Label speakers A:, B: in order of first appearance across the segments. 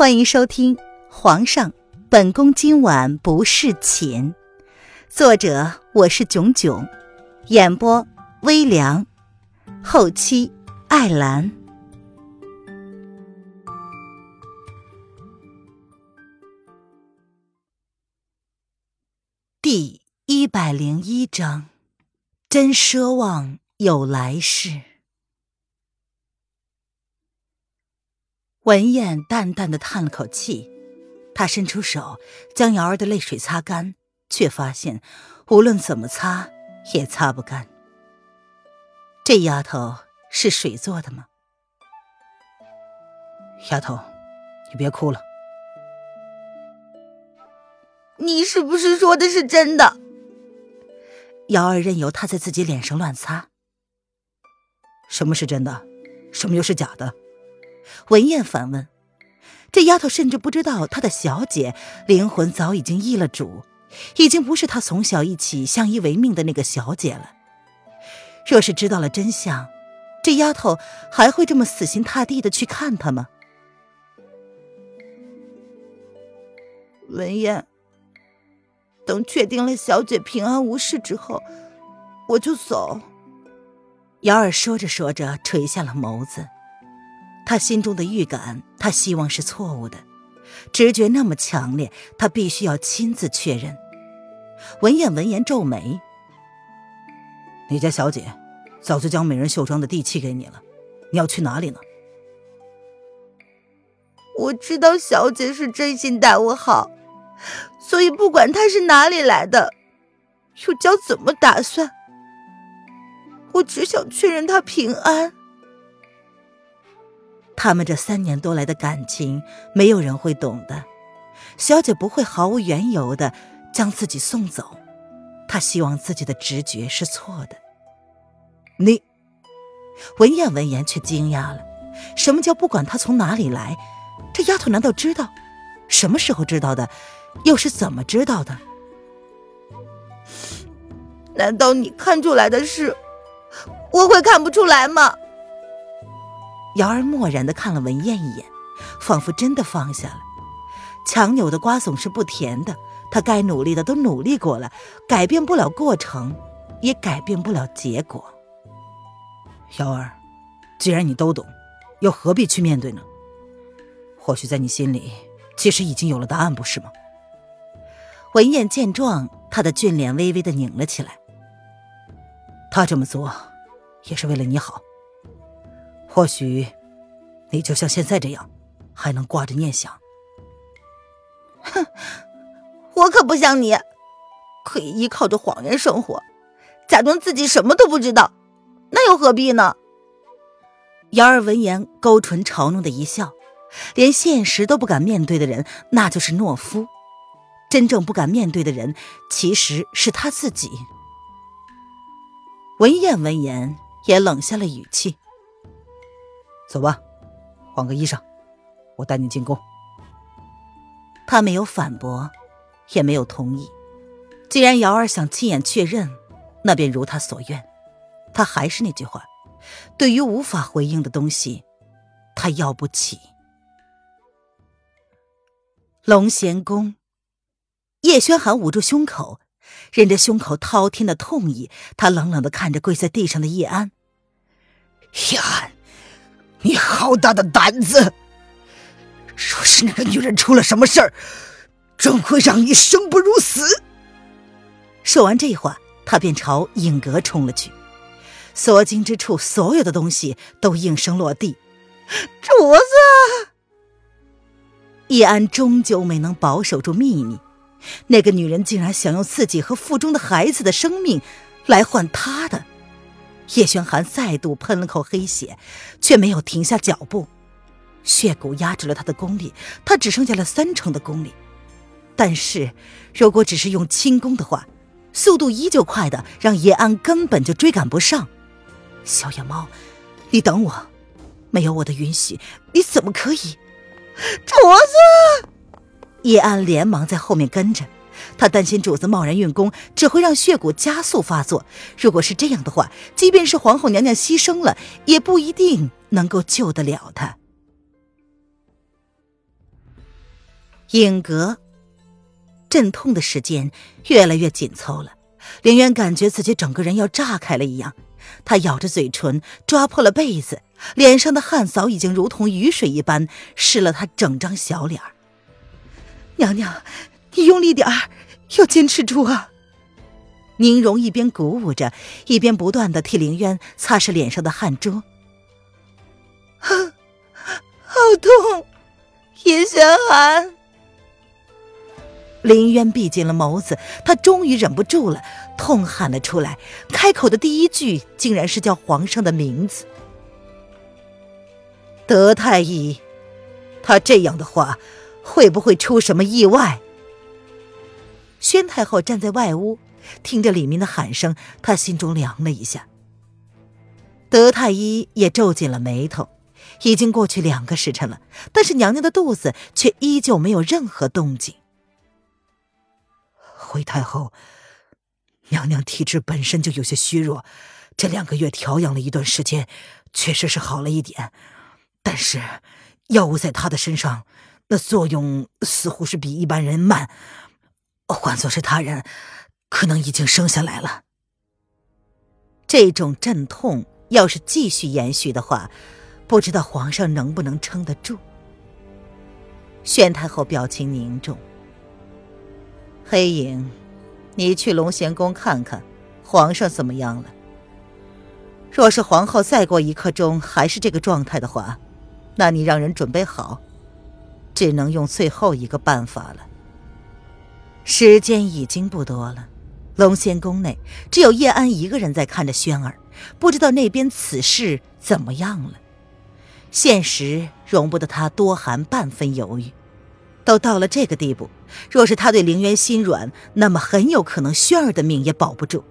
A: 欢迎收听《皇上，本宫今晚不侍寝》，作者我是囧囧，演播微凉，后期艾兰。第一百零一章，真奢望有来世。文燕淡淡的叹了口气，她伸出手将瑶儿的泪水擦干，却发现无论怎么擦也擦不干。这丫头是水做的吗？
B: 丫头，你别哭了。
C: 你是不是说的是真的？
A: 瑶儿任由他在自己脸上乱擦。
B: 什么是真的？什么又是假的？
A: 文燕反问：“这丫头甚至不知道她的小姐灵魂早已经易了主，已经不是她从小一起相依为命的那个小姐了。若是知道了真相，这丫头还会这么死心塌地的去看他吗？”
C: 文燕，等确定了小姐平安无事之后，我就走。
A: 瑶儿说着说着，垂下了眸子。他心中的预感，他希望是错误的，直觉那么强烈，他必须要亲自确认。文燕闻言皱眉：“
B: 你家小姐早就将美人绣庄的地契给你了，你要去哪里呢？”
C: 我知道小姐是真心待我好，所以不管她是哪里来的，又将怎么打算，我只想确认她平安。
A: 他们这三年多来的感情，没有人会懂的。小姐不会毫无缘由的将自己送走，她希望自己的直觉是错的。
B: 你，
A: 文燕闻言却惊讶了。什么叫不管她从哪里来？这丫头难道知道？什么时候知道的？又是怎么知道的？
C: 难道你看出来的事，我会看不出来吗？
A: 瑶儿漠然的看了文燕一眼，仿佛真的放下了。强扭的瓜总是不甜的，他该努力的都努力过了，改变不了过程，也改变不了结果。
B: 瑶儿，既然你都懂，又何必去面对呢？或许在你心里，其实已经有了答案，不是吗？
A: 文燕见状，她的俊脸微微的拧了起来。
B: 他这么做，也是为了你好。或许，你就像现在这样，还能挂着念想。
C: 哼，我可不像你，可以依靠着谎言生活，假装自己什么都不知道，那又何必呢？
A: 瑶儿闻言勾唇嘲弄的一笑，连现实都不敢面对的人，那就是懦夫。真正不敢面对的人，其实是他自己。文燕闻言也冷下了语气。
B: 走吧，换个衣裳，我带你进宫。
A: 他没有反驳，也没有同意。既然瑶儿想亲眼确认，那便如他所愿。他还是那句话，对于无法回应的东西，他要不起。龙贤宫，叶轩寒捂住胸口，忍着胸口滔天的痛意，他冷冷的看着跪在地上的叶安。
D: 叶安。你好大的胆子！若是那个女人出了什么事儿，准会让你生不如死。
A: 说完这话，他便朝影阁冲了去。所经之处，所有的东西都应声落地。
C: 主子，
A: 叶安终究没能保守住秘密。那个女人竟然想用自己和腹中的孩子的生命来换他的。叶轩寒再度喷了口黑血，却没有停下脚步。血骨压制了他的功力，他只剩下了三成的功力。但是，如果只是用轻功的话，速度依旧快的让叶安根本就追赶不上。小野猫，你等我！没有我的允许，你怎么可以？
C: 镯子！
A: 叶安连忙在后面跟着。他担心主子贸然运功，只会让血骨加速发作。如果是这样的话，即便是皇后娘娘牺牲了，也不一定能够救得了他。影阁，阵痛的时间越来越紧凑了。凌渊感觉自己整个人要炸开了一样，他咬着嘴唇，抓破了被子，脸上的汗早已经如同雨水一般湿了他整张小脸儿
C: 娘娘，你用力点儿，要坚持住啊！
A: 宁荣一边鼓舞着，一边不断的替凌渊擦拭脸上的汗珠。
C: 啊，好痛！叶玄寒。
A: 林渊闭紧了眸子，他终于忍不住了，痛喊了出来。开口的第一句，竟然是叫皇上的名字。德太医，他这样的话，会不会出什么意外？宣太后站在外屋，听着里面的喊声，她心中凉了一下。德太医也皱紧了眉头。已经过去两个时辰了，但是娘娘的肚子却依旧没有任何动静。
B: 回太后，娘娘体质本身就有些虚弱，这两个月调养了一段时间，确实是好了一点。但是药物在她的身上，那作用似乎是比一般人慢。换做是他人，可能已经生下来了。
A: 这种阵痛要是继续延续的话，不知道皇上能不能撑得住。宣太后表情凝重。黑影，你去龙贤宫看看，皇上怎么样了？若是皇后再过一刻钟还是这个状态的话，那你让人准备好，只能用最后一个办法了。时间已经不多了，龙仙宫内只有叶安一个人在看着轩儿，不知道那边此事怎么样了。现实容不得他多含半分犹豫。都到了这个地步，若是他对凌渊心软，那么很有可能轩儿的命也保不住。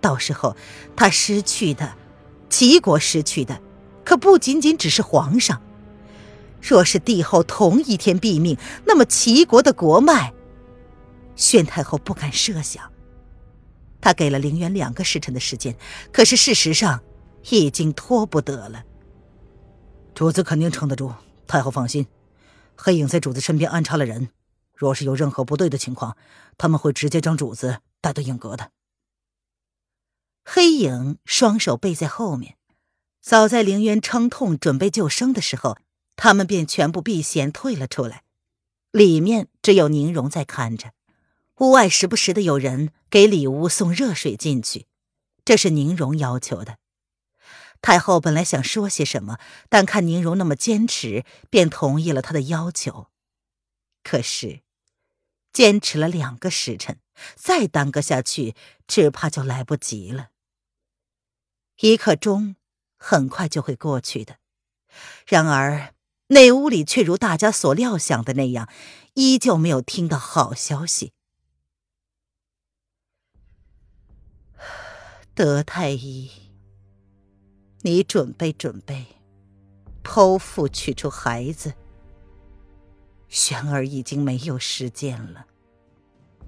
A: 到时候他失去的，齐国失去的，可不仅仅只是皇上。若是帝后同一天毙命，那么齐国的国脉，宣太后不敢设想。他给了凌渊两个时辰的时间，可是事实上已经拖不得了。
B: 主子肯定撑得住，太后放心。黑影在主子身边安插了人，若是有任何不对的情况，他们会直接将主子带到影阁的。
A: 黑影双手背在后面，早在凌渊撑痛准备救生的时候，他们便全部避嫌退了出来。里面只有宁荣在看着，屋外时不时的有人给里屋送热水进去，这是宁荣要求的。太后本来想说些什么，但看宁荣那么坚持，便同意了他的要求。可是，坚持了两个时辰，再耽搁下去，只怕就来不及了。一刻钟很快就会过去的，然而内屋里却如大家所料想的那样，依旧没有听到好消息。德太医。你准备准备，剖腹取出孩子。玄儿已经没有时间了。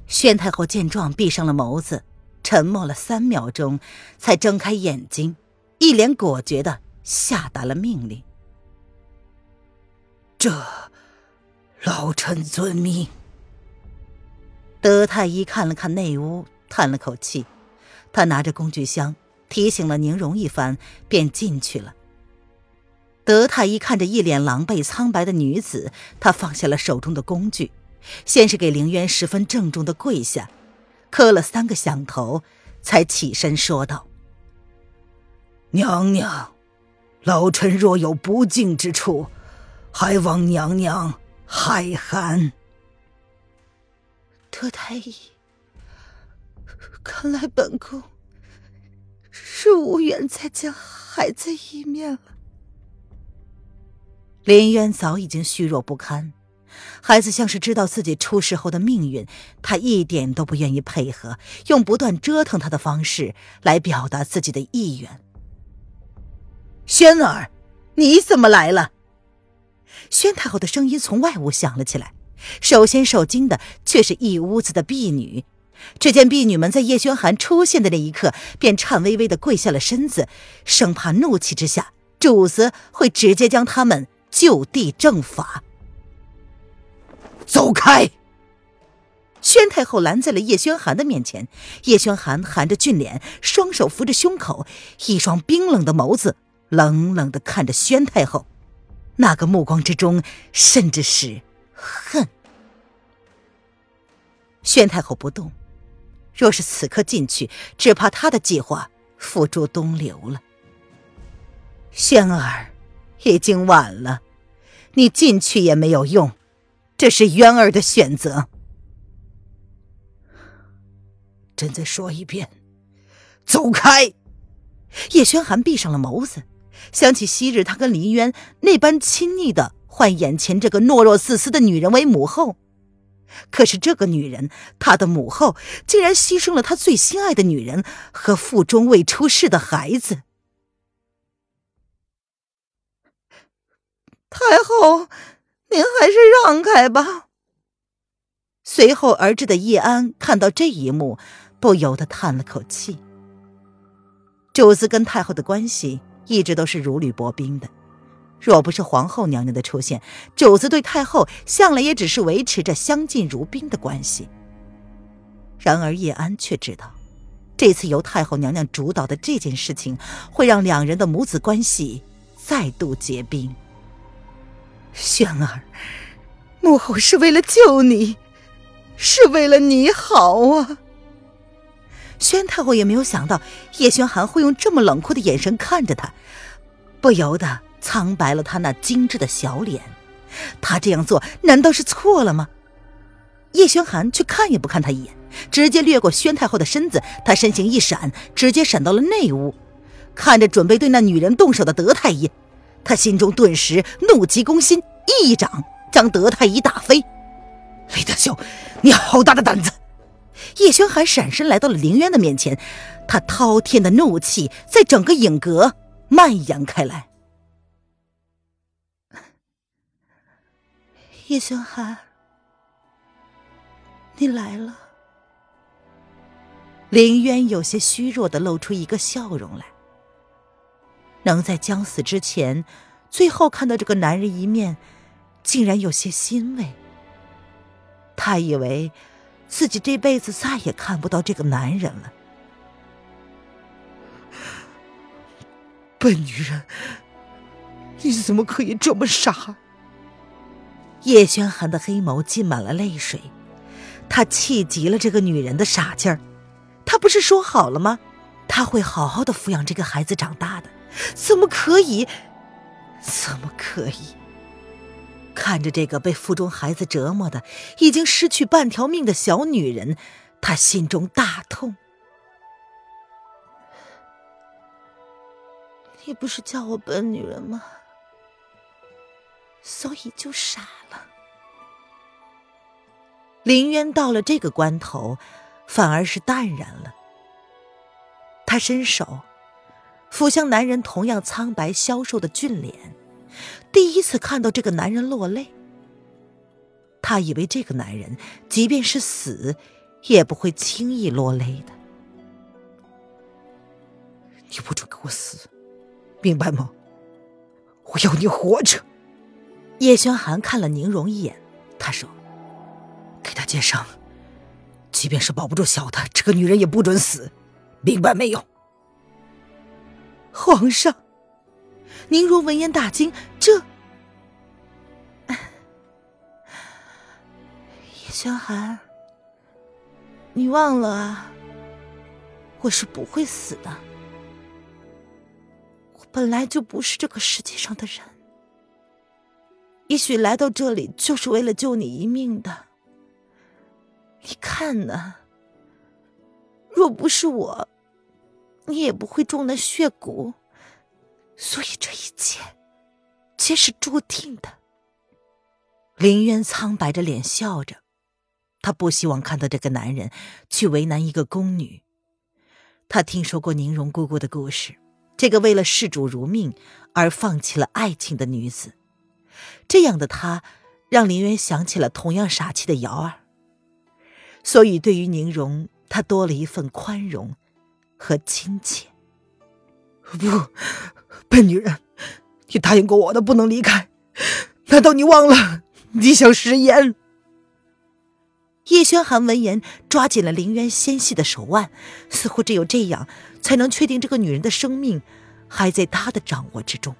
A: 宣太后见状，闭上了眸子，沉默了三秒钟，才睁开眼睛，一脸果决的下达了命令：“
B: 这，老臣遵命。”
A: 德太医看了看内屋，叹了口气，他拿着工具箱。提醒了宁荣一番，便进去了。德太医看着一脸狼狈苍白的女子，他放下了手中的工具，先是给凌渊十分郑重的跪下，磕了三个响头，才起身说道：“
B: 娘娘，老臣若有不敬之处，还望娘娘海涵。”
C: 德太医，看来本宫。是无缘再见孩子一面了。
A: 林渊早已经虚弱不堪，孩子像是知道自己出事后的命运，他一点都不愿意配合，用不断折腾他的方式来表达自己的意愿。轩儿，你怎么来了？宣太后的声音从外屋响了起来，首先受惊的却是一屋子的婢女。只见婢女们在叶轩寒出现的那一刻，便颤巍巍的跪下了身子，生怕怒气之下，主子会直接将他们就地正法。
D: 走开！
A: 宣太后拦在了叶轩寒的面前。叶轩寒含着俊脸，双手扶着胸口，一双冰冷的眸子冷冷的看着宣太后，那个目光之中甚至是恨。宣太后不动，若是此刻进去，只怕他的计划付诸东流了。轩儿，已经晚了，你进去也没有用，这是渊儿的选择。
D: 朕再说一遍，走开！
A: 叶轩寒闭上了眸子，想起昔日他跟林渊那般亲昵的唤眼前这个懦弱自私的女人为母后，可是这个女人，她的母后，竟然牺牲了他最心爱的女人和腹中未出世的孩子。
C: 太后，您还是让开吧。
A: 随后而至的叶安看到这一幕，不由得叹了口气。主子跟太后的关系一直都是如履薄冰的，若不是皇后娘娘的出现，主子对太后向来也只是维持着相敬如宾的关系。然而叶安却知道，这次由太后娘娘主导的这件事情，会让两人的母子关系再度结冰。轩儿，母后是为了救你，是为了你好啊！宣太后也没有想到叶轩寒会用这么冷酷的眼神看着他，不由得苍白了他那精致的小脸。他这样做难道是错了吗？叶轩寒却看也不看他一眼，直接掠过宣太后的身子，他身形一闪，直接闪到了内屋，看着准备对那女人动手的德太医。他心中顿时怒急攻心，一掌将德太医打飞。
D: 李德秀，你好大的胆子！
A: 叶轩寒闪身来到了凌渊的面前，他滔天的怒气在整个影阁蔓延开来。
C: 叶轩寒，你来了。
A: 林渊有些虚弱的露出一个笑容来。能在将死之前，最后看到这个男人一面，竟然有些欣慰。他以为自己这辈子再也看不到这个男人了。
D: 笨女人，你怎么可以这么傻？
A: 叶轩寒的黑眸浸满了泪水，他气极了这个女人的傻劲儿。他不是说好了吗？他会好好的抚养这个孩子长大的。怎么可以？怎么可以？看着这个被腹中孩子折磨的已经失去半条命的小女人，他心中大痛。
C: 你不是叫我笨女人吗？所以就傻了。
A: 林渊到了这个关头，反而是淡然了。他伸手。抚向男人同样苍白消瘦的俊脸，第一次看到这个男人落泪。他以为这个男人即便是死，也不会轻易落泪的。
D: 你不准给我死，明白吗？我要你活着。
A: 叶轩寒看了宁荣一眼，他说：“
D: 给他接生，即便是保不住小的，这个女人也不准死，明白没有？”
A: 皇上，宁荣闻言大惊，这
C: 叶轩寒，你忘了啊？我是不会死的，我本来就不是这个世界上的人，也许来到这里就是为了救你一命的。你看呢？若不是我。你也不会中那血蛊，所以这一切皆是注定的。
A: 林渊苍白着脸笑着，他不希望看到这个男人去为难一个宫女。他听说过宁荣姑姑的故事，这个为了事主如命而放弃了爱情的女子，这样的她让林渊想起了同样傻气的瑶儿，所以对于宁荣，他多了一份宽容。和亲切。
D: 不，笨女人，你答应过我的，不能离开。难道你忘了？你想食言？
A: 叶轩寒闻言，抓紧了林渊纤细的手腕，似乎只有这样，才能确定这个女人的生命还在他的掌握之中。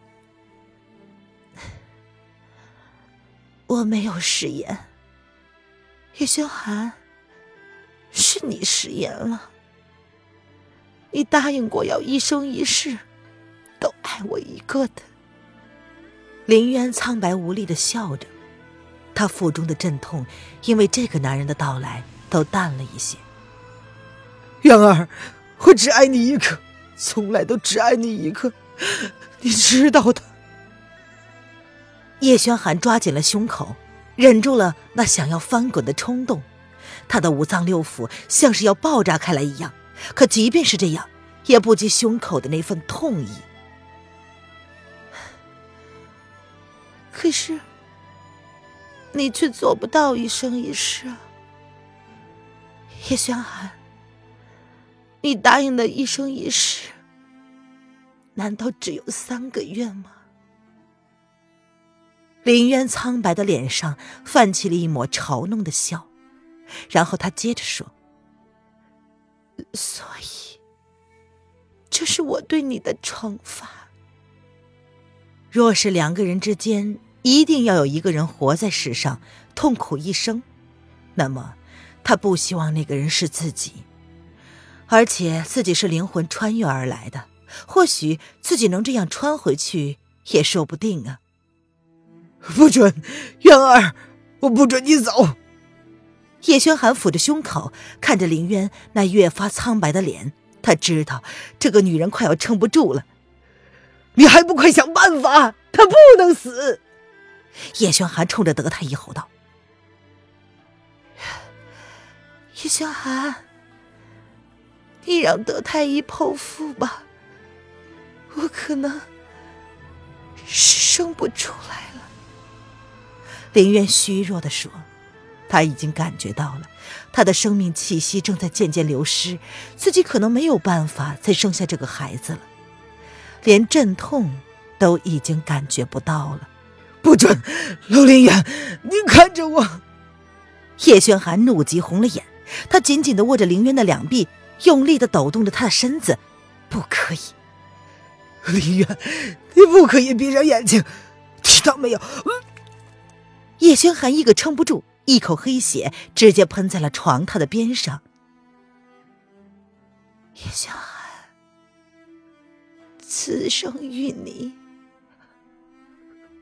C: 我没有食言，叶轩寒，是你食言了。你答应过要一生一世都爱我一个的。
A: 林渊苍白无力的笑着。他腹中的阵痛，因为这个男人的到来都淡了一些。
B: 渊儿，我只爱你一个，从来都只爱你一个，你知道的。
A: 叶轩寒抓紧了胸口，忍住了那想要翻滚的冲动，他的五脏六腑像是要爆炸开来一样。可即便是这样，也不及胸口的那份痛意。
C: 可是。你却做不到一生一世，叶轩寒。你答应的一生一世，难道只有三个月吗？
A: 林渊苍白的脸上泛起了一抹嘲弄的笑，然后他接着说：“
C: 所以，这是我对你的惩罚。
A: 若是两个人之间……”一定要有一个人活在世上，痛苦一生，那么他不希望那个人是自己，而且自己是灵魂穿越而来的，或许自己能这样穿回去也说不定啊！
B: 不准，渊儿，我不准你走！
A: 叶轩寒抚着胸口，看着林渊那越发苍白的脸，他知道这个女人快要撑不住了，
B: 你还不快想办法？她不能死！
A: 叶轩寒冲着德太医吼道：“
C: 叶轩寒，你让德太医剖腹吧，我可能生不出来了。”
A: 林渊虚弱的说：“他已经感觉到了，他的生命气息正在渐渐流失，自己可能没有办法再生下这个孩子了，连阵痛都已经感觉不到了。”
B: 不准，陆林远，你看着我！
A: 叶轩寒怒极红了眼，他紧紧的握着林渊的两臂，用力的抖动着他的身子。不可以，
B: 林渊，你不可以闭上眼睛，听到没有？
A: 叶轩寒一个撑不住，一口黑血直接喷在了床榻的边上。
C: 叶轩寒，此生与你。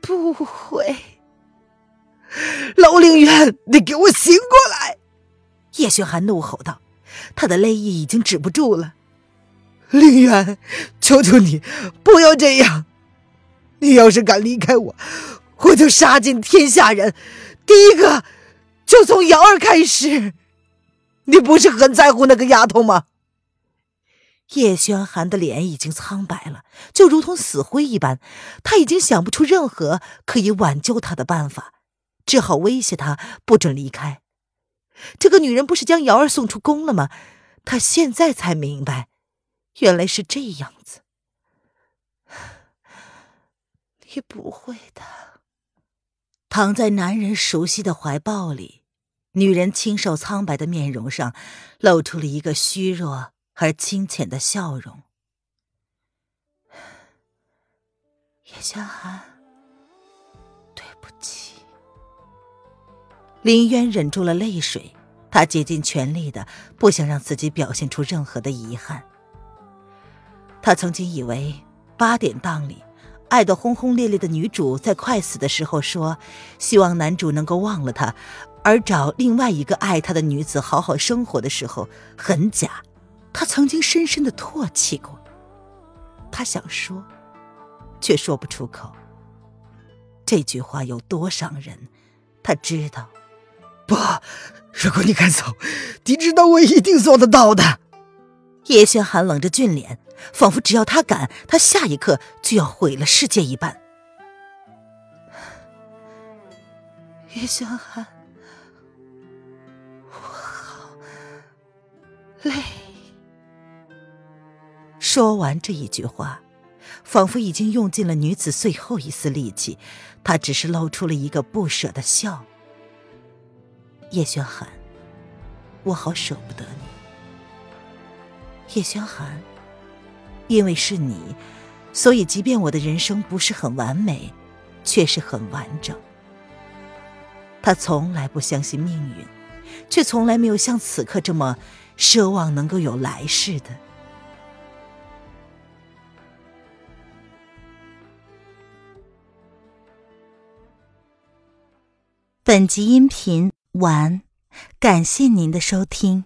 C: 不会，
B: 楼凌渊，你给我醒过来！
A: 叶轩寒怒吼道，他的泪意已经止不住了。
B: 凌渊，求求你不要这样！你要是敢离开我，我就杀尽天下人，第一个就从瑶儿开始。你不是很在乎那个丫头吗？
A: 叶轩寒的脸已经苍白了，就如同死灰一般。他已经想不出任何可以挽救他的办法，只好威胁他不准离开。这个女人不是将瑶儿送出宫了吗？他现在才明白，原来是这样子。
C: 你不会的。
A: 躺在男人熟悉的怀抱里，女人清瘦苍白的面容上露出了一个虚弱。而清浅的笑容，
C: 叶轩寒，对不起。
A: 林渊忍住了泪水，他竭尽全力的不想让自己表现出任何的遗憾。他曾经以为八点档里爱得轰轰烈烈的女主在快死的时候说希望男主能够忘了她，而找另外一个爱她的女子好好生活的时候很假。他曾经深深的唾弃过，他想说，却说不出口。这句话有多伤人，他知道。
B: 不，如果你敢走，你知道我一定做得到的。
A: 叶轩寒冷着俊脸，仿佛只要他敢，他下一刻就要毁了世界一般。
C: 叶轩寒，我好累。
A: 说完这一句话，仿佛已经用尽了女子最后一丝力气，她只是露出了一个不舍的笑。叶轩寒，我好舍不得你。叶轩寒，因为是你，所以即便我的人生不是很完美，却是很完整。他从来不相信命运，却从来没有像此刻这么奢望能够有来世的。本集音频完，感谢您的收听。